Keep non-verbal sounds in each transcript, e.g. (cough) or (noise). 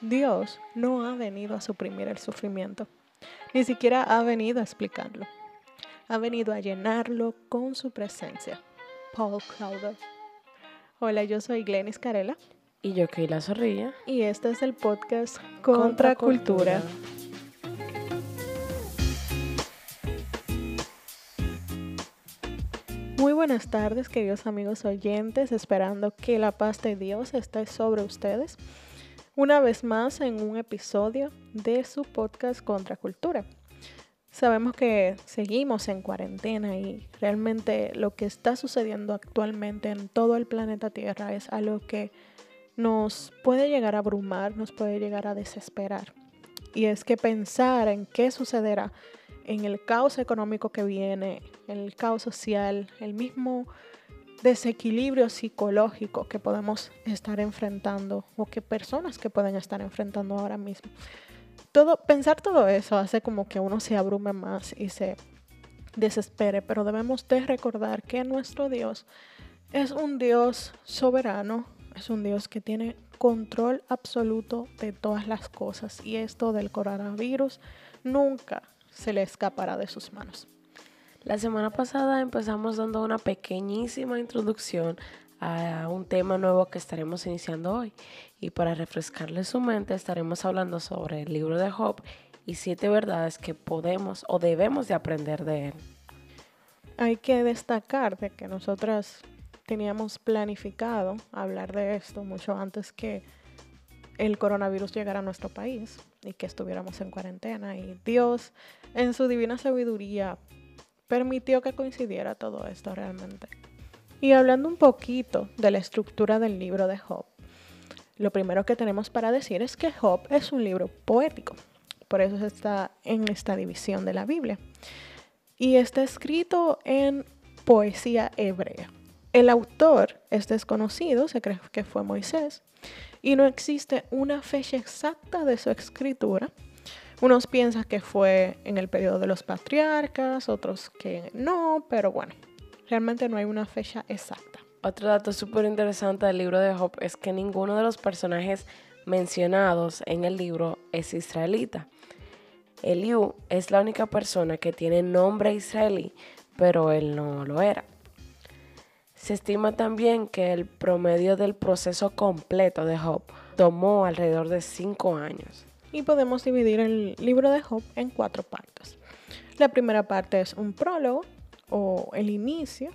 Dios no ha venido a suprimir el sufrimiento, ni siquiera ha venido a explicarlo. Ha venido a llenarlo con su presencia. Paul Crowder. Hola, yo soy Glenis Carela. Y yo, Keila Zorrilla. Y este es el podcast Contra, Cultura. Muy buenas tardes, queridos amigos oyentes, esperando que la paz de Dios esté sobre ustedes. Una vez más en un episodio de su podcast Contra Cultura. Sabemos que seguimos en cuarentena y realmente lo que está sucediendo actualmente en todo el planeta Tierra es algo que nos puede llegar a abrumar, nos puede llegar a desesperar. Y es que pensar en qué sucederá en el caos económico que viene, en el caos social, el mismo desequilibrio psicológico que podemos estar enfrentando o que personas que pueden estar enfrentando ahora mismo. Todo, pensar todo eso hace como que uno se abrume más y se desespere, pero debemos de recordar que nuestro Dios es un Dios soberano, es un Dios que tiene control absoluto de todas las cosas y esto del coronavirus nunca se le escapará de sus manos. La semana pasada empezamos dando una pequeñísima introducción a un tema nuevo que estaremos iniciando hoy y para refrescarle su mente estaremos hablando sobre el libro de Job y siete verdades que podemos o debemos de aprender de él. Hay que destacar de que nosotras teníamos planificado hablar de esto mucho antes que el coronavirus llegara a nuestro país y que estuviéramos en cuarentena. Y Dios, en su divina sabiduría, permitió que coincidiera todo esto realmente. Y hablando un poquito de la estructura del libro de Job, lo primero que tenemos para decir es que Job es un libro poético. Por eso está en esta división de la Biblia. Y está escrito en poesía hebrea. El autor es desconocido, se cree que fue Moisés, y no existe una fecha exacta de su escritura. Unos piensan que fue en el periodo de los patriarcas, otros que no, pero bueno, realmente no hay una fecha exacta. Otro dato súper interesante del libro de Job es que ninguno de los personajes mencionados en el libro es israelita. Eliú es la única persona que tiene nombre israelí, pero él no lo era. Se estima también que el promedio del proceso completo de Job tomó alrededor de cinco años. Y podemos dividir el libro de Job en cuatro partes. La primera parte es un prólogo o el inicio.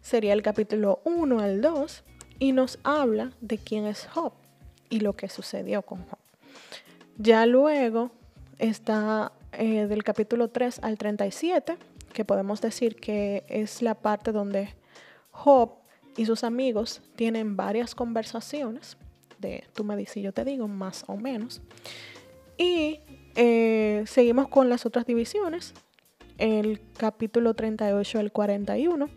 Sería el capítulo 1 al 2 y nos habla de quién es Job y lo que sucedió con Job. Ya luego está eh, del capítulo 3 al 37, que podemos decir que es la parte donde Job y sus amigos tienen varias conversaciones de tú me dices y yo te digo, más o menos. Y eh, seguimos con las otras divisiones. El capítulo 38 al 41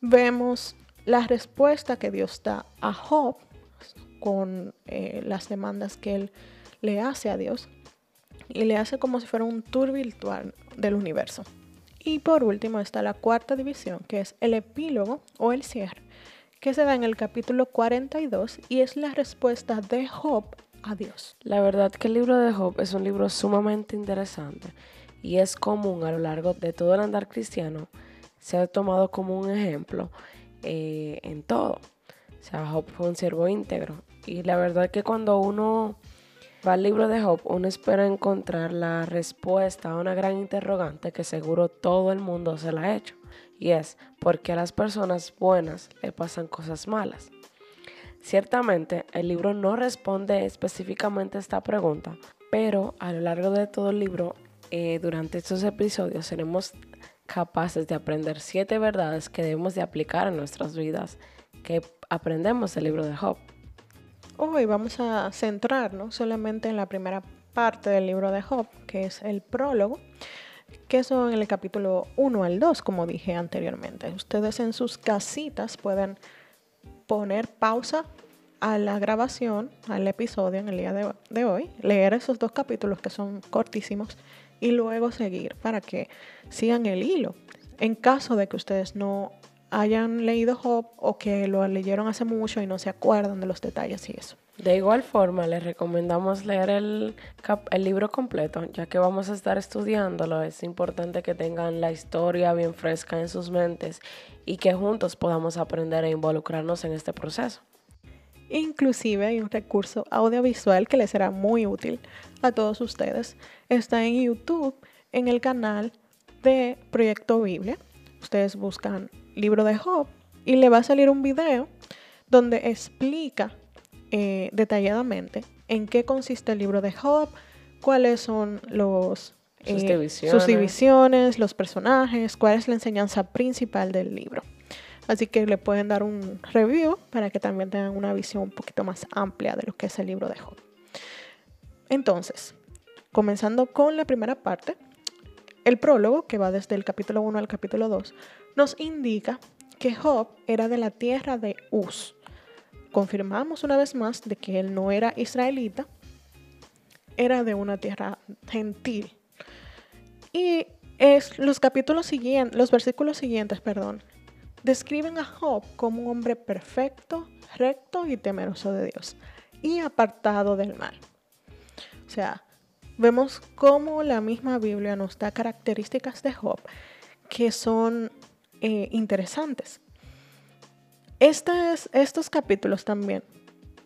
vemos la respuesta que Dios da a Job con eh, las demandas que él le hace a Dios y le hace como si fuera un tour virtual del universo. Y por último está la cuarta división, que es el epílogo o el cierre, que se da en el capítulo 42 y es la respuesta de Job a Dios. La verdad que el libro de Job es un libro sumamente interesante y es común a lo largo de todo el andar cristiano, se ha tomado como un ejemplo eh, en todo. O sea, Job fue un siervo íntegro y la verdad que cuando uno Va al libro de Job, uno espera encontrar la respuesta a una gran interrogante que seguro todo el mundo se la ha hecho. Y es, ¿por qué a las personas buenas le pasan cosas malas? Ciertamente, el libro no responde específicamente a esta pregunta, pero a lo largo de todo el libro, eh, durante estos episodios, seremos capaces de aprender siete verdades que debemos de aplicar en nuestras vidas que aprendemos del libro de Job. Hoy vamos a centrarnos solamente en la primera parte del libro de Job, que es el prólogo, que son en el capítulo 1 al 2, como dije anteriormente. Ustedes en sus casitas pueden poner pausa a la grabación, al episodio en el día de, de, hoy, leer esos dos capítulos que son cortísimos y luego seguir para que sigan el hilo. En caso de que ustedes no hayan leído Job o que lo leyeron hace mucho y no se acuerdan de los detalles y eso. De igual forma, les recomendamos leer el, libro completo, ya que vamos a estar estudiándolo. Es importante que tengan la historia bien fresca en sus mentes y que juntos podamos aprender e involucrarnos en este proceso. Inclusive hay un recurso audiovisual que les será muy útil a todos ustedes. Está en YouTube, en el canal de Proyecto Biblia. Ustedes buscan libro de Job y le va a salir un video donde explica eh, detalladamente en qué consiste el libro de Job, cuáles son los, eh, sus, divisiones. los personajes, cuál es la enseñanza principal del libro. Así que le pueden dar un review para que también tengan una visión un poquito más amplia de lo que es el libro de Job. Entonces, comenzando con la primera parte, el prólogo, que va desde el capítulo 1 al capítulo 2, nos indica que Job era de la tierra de Uz, confirmamos una vez más de que él no era israelita, era de una tierra gentil. Y es, los capítulos siguientes, los versículos siguientes, perdón, describen a Job como un hombre perfecto, recto y temeroso de Dios y apartado del mal. O sea, vemos cómo la misma Biblia nos da características de Job que son eh, interesantes estos capítulos también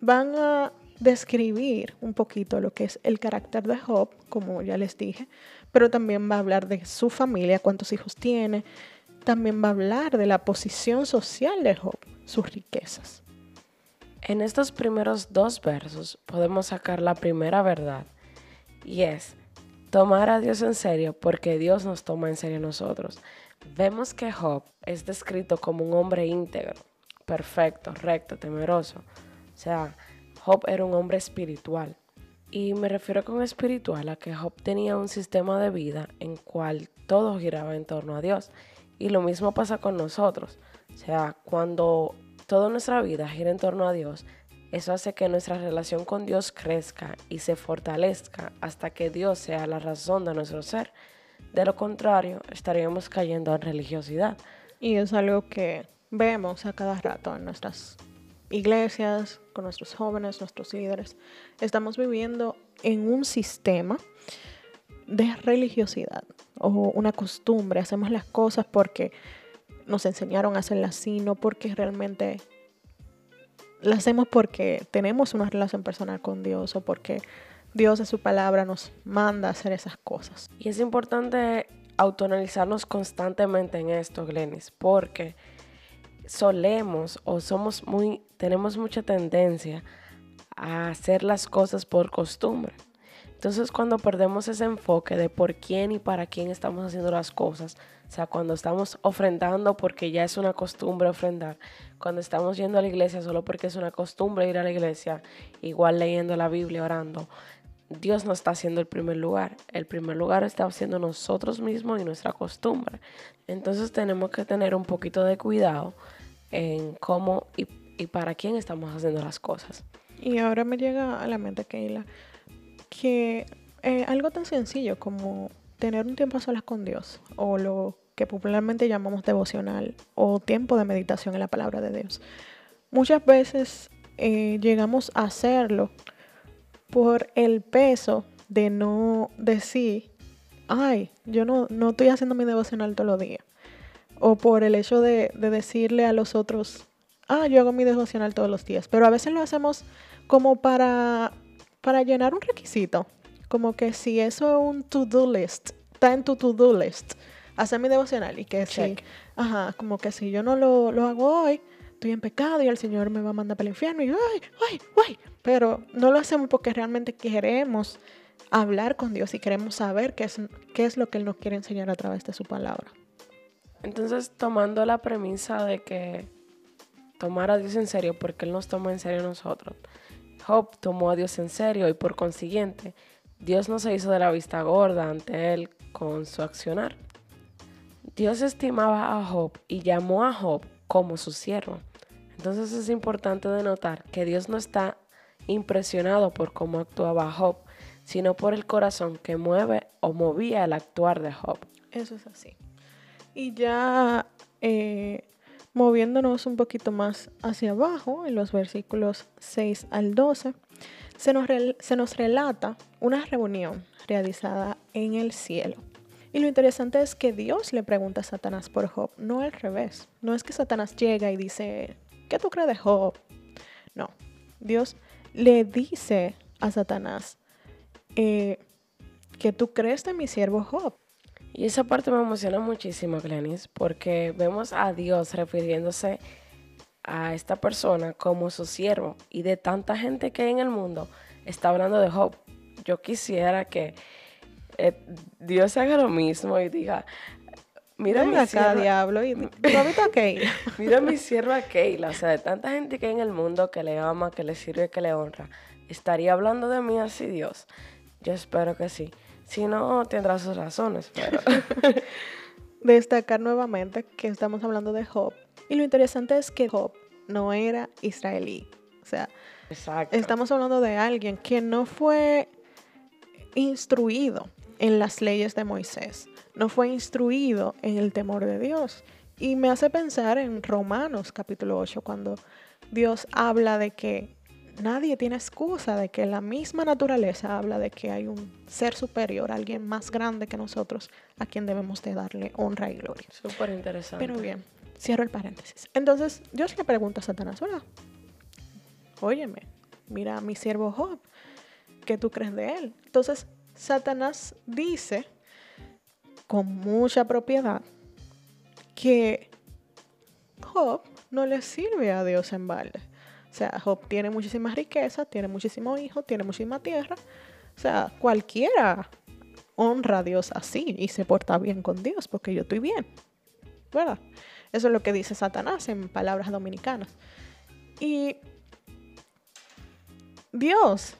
van a describir un poquito lo que es el carácter de Job, como ya les dije, pero también va a hablar de su familia, cuántos hijos tiene, también va a hablar de la posición social de Job, sus riquezas. En estos primeros dos versos podemos sacar la primera verdad, y es tomar a Dios en serio porque Dios nos toma en serio a nosotros. Vemos que Job es descrito como un hombre íntegro, perfecto, recto, temeroso. O sea, Job era un hombre espiritual. Y me refiero con espiritual a que Job tenía un sistema de vida en cual todo giraba en torno a Dios. Y lo mismo pasa con nosotros. O sea, cuando toda nuestra vida gira en torno a Dios, eso hace que nuestra relación con Dios crezca y se fortalezca hasta que Dios sea la razón de nuestro ser. De lo contrario, estaríamos cayendo en religiosidad. Y es algo que vemos a cada rato en nuestras iglesias, con nuestros jóvenes, nuestros líderes. Estamos viviendo en un sistema de religiosidad o una costumbre. Hacemos las cosas porque nos enseñaron a hacerlas así, no porque realmente las hacemos porque tenemos una relación personal con Dios o porque Dios en su palabra nos manda a hacer esas cosas. Y es importante autoanalizarnos constantemente en esto, Glenis, porque solemos o somos muy, tenemos mucha tendencia a hacer las cosas por costumbre. Entonces cuando perdemos ese enfoque de por quién y para quién estamos haciendo las cosas, o sea, cuando estamos ofrendando porque ya es una costumbre ofrendar, cuando estamos yendo a la iglesia solo porque es una costumbre ir a la iglesia, igual leyendo la Biblia, orando, Dios no está haciendo el primer lugar. El primer lugar está haciendo nosotros mismos y nuestra costumbre. Entonces tenemos que tener un poquito de cuidado en cómo y, para quién estamos haciendo las cosas. Y ahora me llega a la mente, Keila, que eh, algo tan sencillo como tener un tiempo a solas con Dios o lo que popularmente llamamos devocional o tiempo de meditación en la palabra de Dios. Muchas veces eh, llegamos a hacerlo por el peso de no decir, ay, yo no, no estoy haciendo mi devocional todos los días. O por el hecho de, decirle a los otros, ah, yo hago mi devocional todos los días. Pero a veces lo hacemos como para, para llenar un requisito. Como que si eso es un to-do list, está en tu to-do list, hacer mi devocional. Y que si, ajá, como que si yo no lo, lo hago hoy, estoy en pecado y el Señor me va a mandar para el infierno y ay, ay, ay. Pero no lo hacemos porque realmente queremos hablar con Dios y queremos saber qué es, qué es lo que Él nos quiere enseñar a través de su palabra. Entonces, tomando la premisa de que tomar a Dios en serio, porque Él nos toma en serio a nosotros. Job tomó a Dios en serio y por consiguiente, Dios no se hizo de la vista gorda ante Él con su accionar. Dios estimaba a Job y llamó a Job como su siervo. Entonces es importante de notar que Dios no está impresionado por cómo actuaba Job, sino por el corazón que mueve o movía el actuar de Job. Eso es así. Y ya eh, Moviéndonos un poquito más hacia abajo, en los versículos 6 al 12, se nos, relata una reunión realizada en el cielo. Y lo interesante es que Dios le pregunta a Satanás por Job, no al revés. No es que Satanás llega y dice, ¿qué tú crees de Job? No, Dios le dice a Satanás, eh, ¿qué tú crees de mi siervo Job? Y esa parte me emociona muchísimo, Glenis, porque vemos a Dios refiriéndose a esta persona como su siervo. Y de tanta gente que hay en el mundo, está hablando de Job. Yo quisiera que eh, Dios haga lo mismo y diga, mira mi sierva, diablo y (laughs) (laughs) mira mi sierva Keila, o sea, de tanta gente que hay en el mundo que le ama, que le sirve, que le honra. ¿Estaría hablando de mí así Dios? Yo espero que sí. Si no, tendrá sus razones, pero... (laughs) Destacar nuevamente que estamos hablando de Job. Y lo interesante es que Job no era israelí. O sea, estamos hablando de alguien que no fue instruido en las leyes de Moisés, no fue instruido en el temor de Dios. Y me hace pensar en Romanos capítulo 8, cuando Dios habla de que nadie tiene excusa de que la misma naturaleza habla de que hay un ser superior, alguien más grande que nosotros, a quien debemos de darle honra y gloria. Súper interesante. Pero bien, cierro el paréntesis. Entonces, Dios le pregunta a Satanás, hola, óyeme, mira a mi siervo Job, ¿qué tú crees de él? Entonces, Satanás dice con mucha propiedad que Job no le sirve a Dios en balde. O sea, Job tiene muchísimas riquezas, tiene muchísimos hijos, tiene muchísima tierra. O sea, cualquiera honra a Dios así y se porta bien con Dios porque yo estoy bien. ¿Verdad? Eso es lo que dice Satanás en palabras dominicanas. Y Dios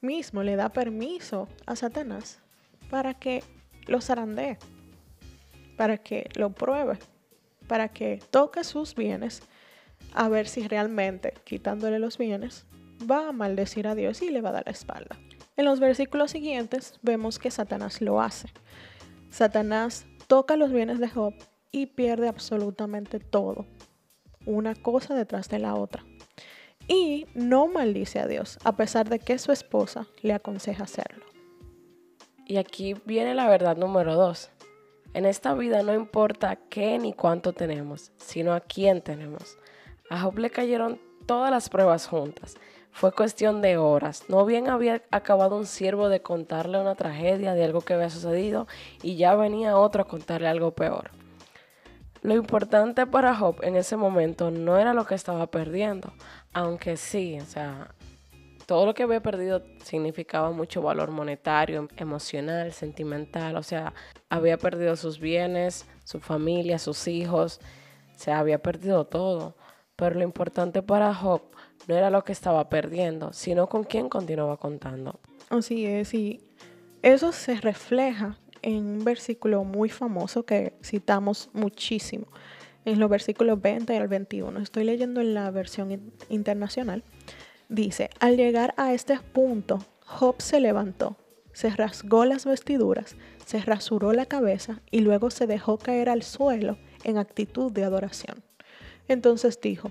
mismo le da permiso a Satanás para que lo zarandee, para que lo pruebe, para que toque sus bienes a ver si realmente, quitándole los bienes, va a maldecir a Dios y le va a dar la espalda. En los versículos siguientes vemos que Satanás lo hace. Satanás toca los bienes de Job y pierde absolutamente todo, una cosa detrás de la otra. Y no maldice a Dios, a pesar de que su esposa le aconseja hacerlo. Y aquí viene la verdad número dos. En esta vida no importa qué ni cuánto tenemos, sino a quién tenemos. A Job le cayeron todas las pruebas juntas. Fue cuestión de horas. No bien había acabado un siervo de contarle una tragedia de algo que había sucedido y ya venía otro a contarle algo peor. Lo importante para Job en ese momento no era lo que estaba perdiendo, aunque sí, o sea, todo lo que había perdido significaba mucho valor monetario, emocional, sentimental, o sea, había perdido sus bienes, su familia, sus hijos, se había perdido todo. Pero lo importante para Job no era lo que estaba perdiendo, sino con quién continuaba contando. Así es, y eso se refleja en un versículo muy famoso que citamos muchísimo, en los versículos 20 al 21. Estoy leyendo en la versión internacional. Dice, al llegar a este punto, Job se levantó, se rasgó las vestiduras, se rasuró la cabeza y luego se dejó caer al suelo en actitud de adoración. Entonces dijo,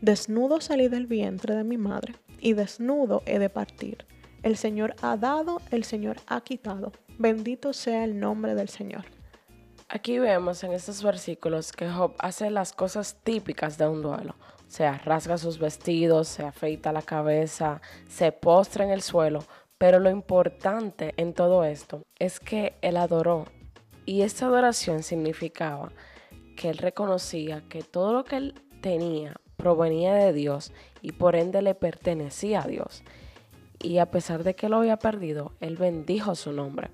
desnudo salí del vientre de mi madre, y desnudo he de partir. El Señor ha dado, el Señor ha quitado. Bendito sea el nombre del Señor. Aquí vemos en estos versículos que Job hace las cosas típicas de un duelo. O sea, sus vestidos, se afeita la cabeza, se postra en el suelo. Pero lo importante en todo esto es que él adoró. Y esta adoración significaba que él reconocía que todo lo que él tenía provenía de Dios y por ende le pertenecía a Dios. Y a pesar de que lo había perdido, él bendijo su nombre.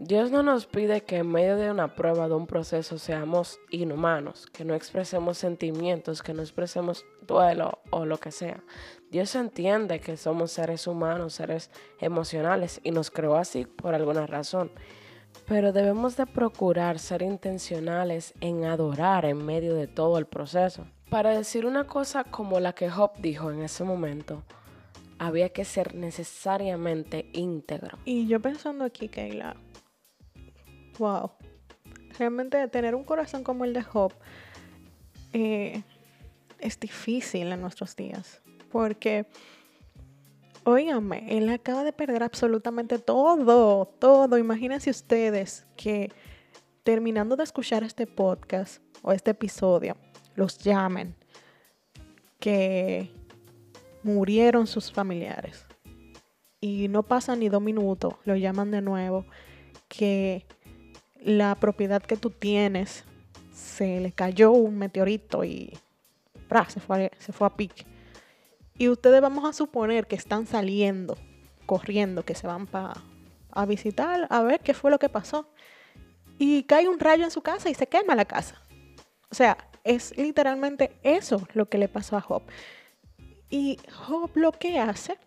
Dios no nos pide que en medio de una prueba, de un proceso, seamos inhumanos, que no expresemos sentimientos, que no expresemos duelo o lo que sea. Dios entiende que somos seres humanos, seres emocionales y nos creó así por alguna razón. Pero debemos de procurar ser intencionales en adorar en medio de todo el proceso. Para decir una cosa como la que Job dijo en ese momento, había que ser necesariamente íntegro. Y yo pensando aquí, Keila, wow, realmente tener un corazón como el de Job eh, es difícil en nuestros días. Porque, óigame, él acaba de perder absolutamente todo, todo. Imagínense ustedes que terminando de escuchar este podcast o este episodio, los llamen que murieron sus familiares. Y no pasan ni dos minutos, lo llaman de nuevo, que la propiedad que tú tienes se le cayó un meteorito y se, fue, se fue a pique. Y ustedes vamos a suponer que están saliendo, corriendo, que se van para a visitar, a ver qué fue lo que pasó. Y cae un rayo en su casa y se quema la casa. O sea, es literalmente eso lo que le pasó a Job. Y Job lo que hace,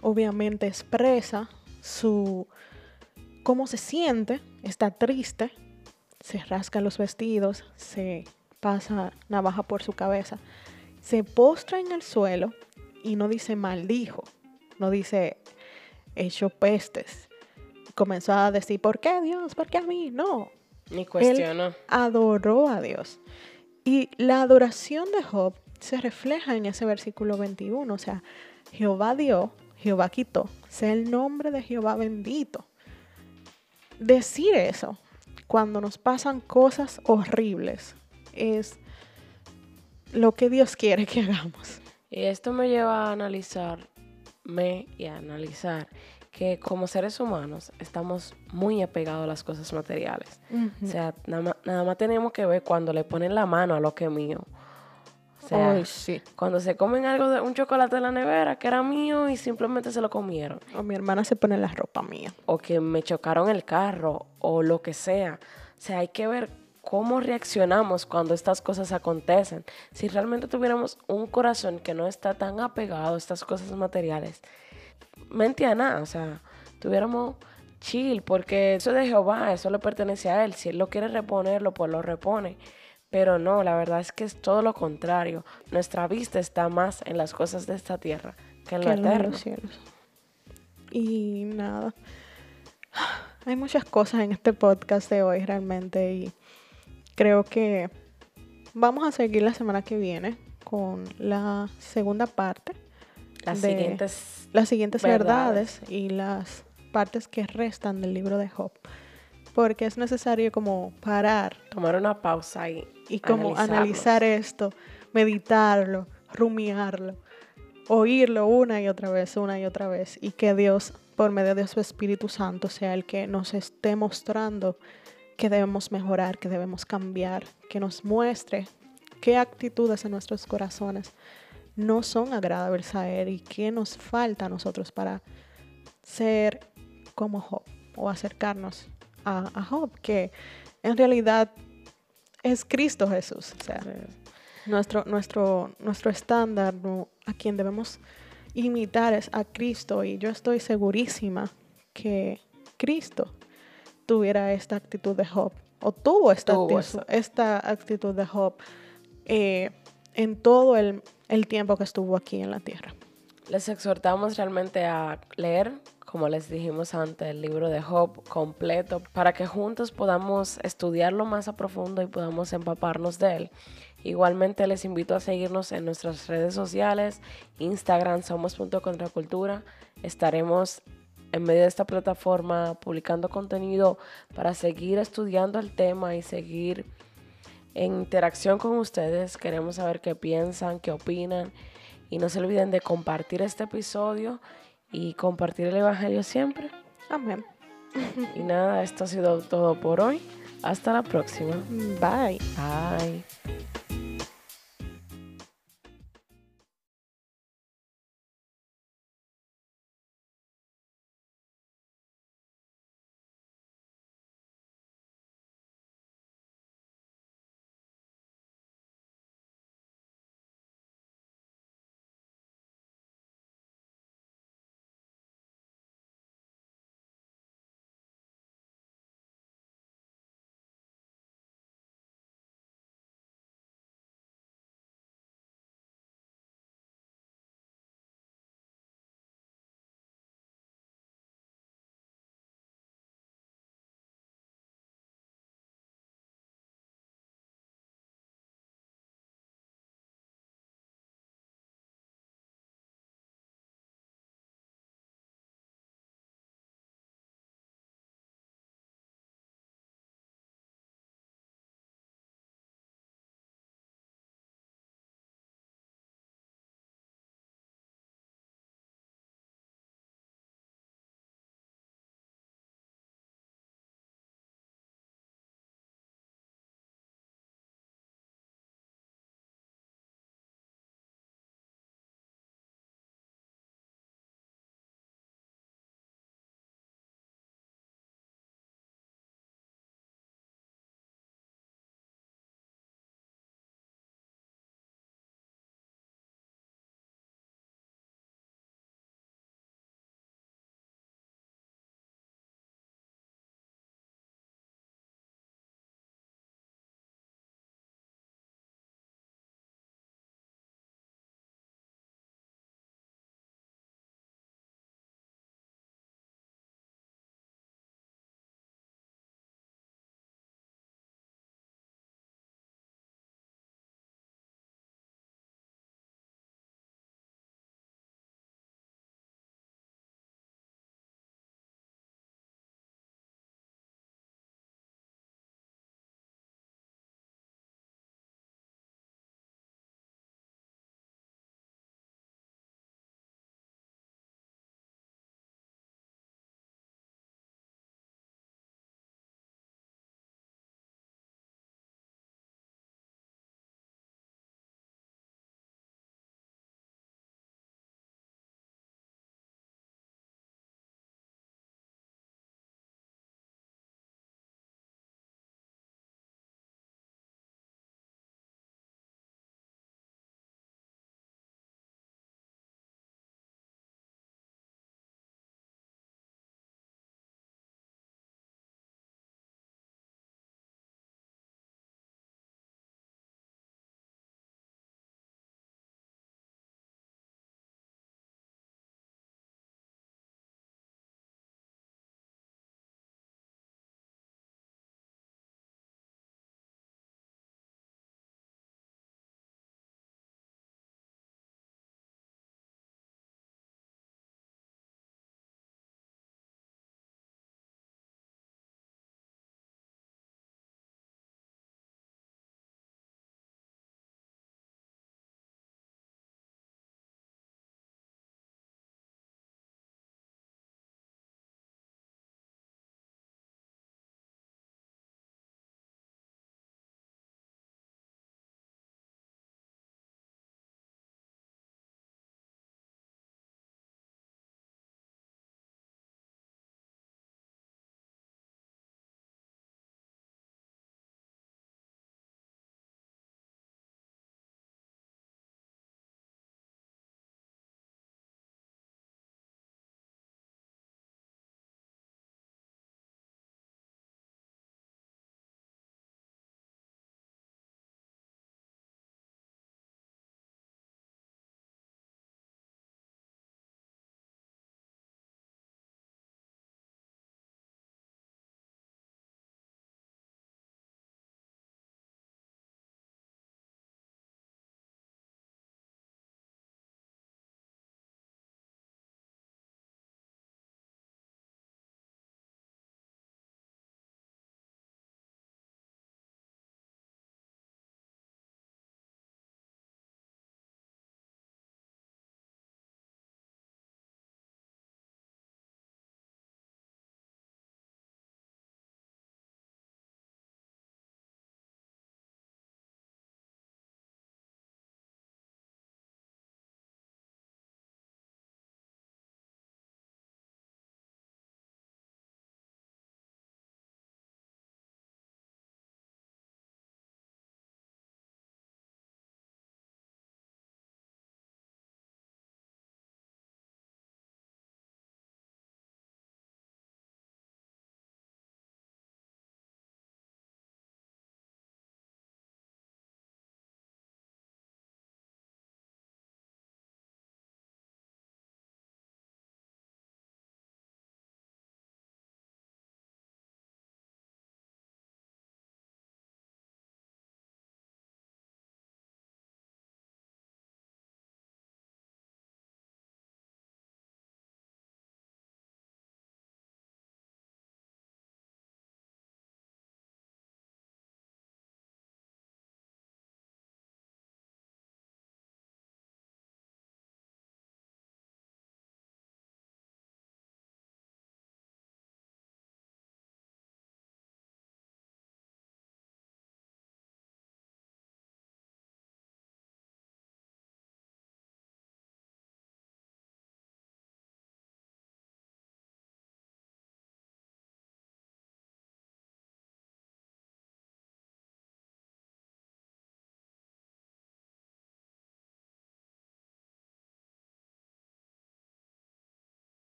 obviamente expresa su cómo se siente, está triste, se rasca los vestidos, se pasa navaja por su cabeza, se postra en el suelo y no dice maldijo, no dice hecho pestes. Comenzó a decir, ¿por qué Dios? ¿Por qué a mí? No. Ni cuestionó. adoró a Dios. Y la adoración de Job se refleja en ese versículo 21. O sea, Jehová dio, Jehová quitó. Sea el nombre de Jehová bendito. Decir eso cuando nos pasan cosas horribles es lo que Dios quiere que hagamos. Y esto me lleva a analizarme y a analizar que como seres humanos estamos muy apegados a las cosas materiales. O sea, nada más, tenemos que ver cuando le ponen la mano a lo que es mío. O sea, sí. cuando se comen algo de un chocolate en la nevera que era mío y simplemente se lo comieron. O mi hermana se pone la ropa mía. O que me chocaron el carro o lo que sea. O sea, hay que ver cómo reaccionamos cuando estas cosas acontecen. Si realmente tuviéramos un corazón que no está tan apegado a estas cosas materiales, mente a nada, o sea, tuviéramos chill, porque eso de Jehová, eso le pertenece a Él. Si Él lo quiere reponerlo, pues lo repone. Pero no, la verdad es que es todo lo contrario. Nuestra vista está más en las cosas de esta tierra que en la de los cielos. Y nada. (sighs) Hay muchas cosas en este podcast de hoy realmente y creo que vamos a seguir la semana que viene con la segunda parte. Las siguientes, las siguientes verdades. y las partes que restan del libro de Job. Porque es necesario como parar. Tomar una pausa y, y como analizar esto, meditarlo, rumiarlo, oírlo una y otra vez, una y otra vez. Y que Dios, por medio de su Espíritu Santo, sea el que nos esté mostrando que debemos mejorar, que debemos cambiar, que nos muestre qué actitudes en nuestros corazones no son agradables a Él y qué nos falta a nosotros para ser como Job o acercarnos a, Job, que en realidad es Cristo Jesús. O sea, nuestro, nuestro, nuestro estándar, a quien debemos imitar es a Cristo y yo estoy segurísima que Cristo tuviera esta actitud de Job, o tuvo esta, actitud, esta actitud de Job eh, en todo el, el tiempo que estuvo aquí en la tierra. Les exhortamos realmente a leer, como les dijimos antes, el libro de Job completo, para que juntos podamos estudiarlo más a profundo y podamos empaparnos de él. Igualmente les invito a seguirnos en nuestras redes sociales, Instagram somos.contracultura. Estaremos en medio de esta plataforma publicando contenido para seguir estudiando el tema y seguir en interacción con ustedes. Queremos saber qué piensan, qué opinan y no se olviden de compartir este episodio y compartir el Evangelio siempre. Amén. Y nada, esto ha sido todo por hoy. Hasta la próxima. Bye. Bye.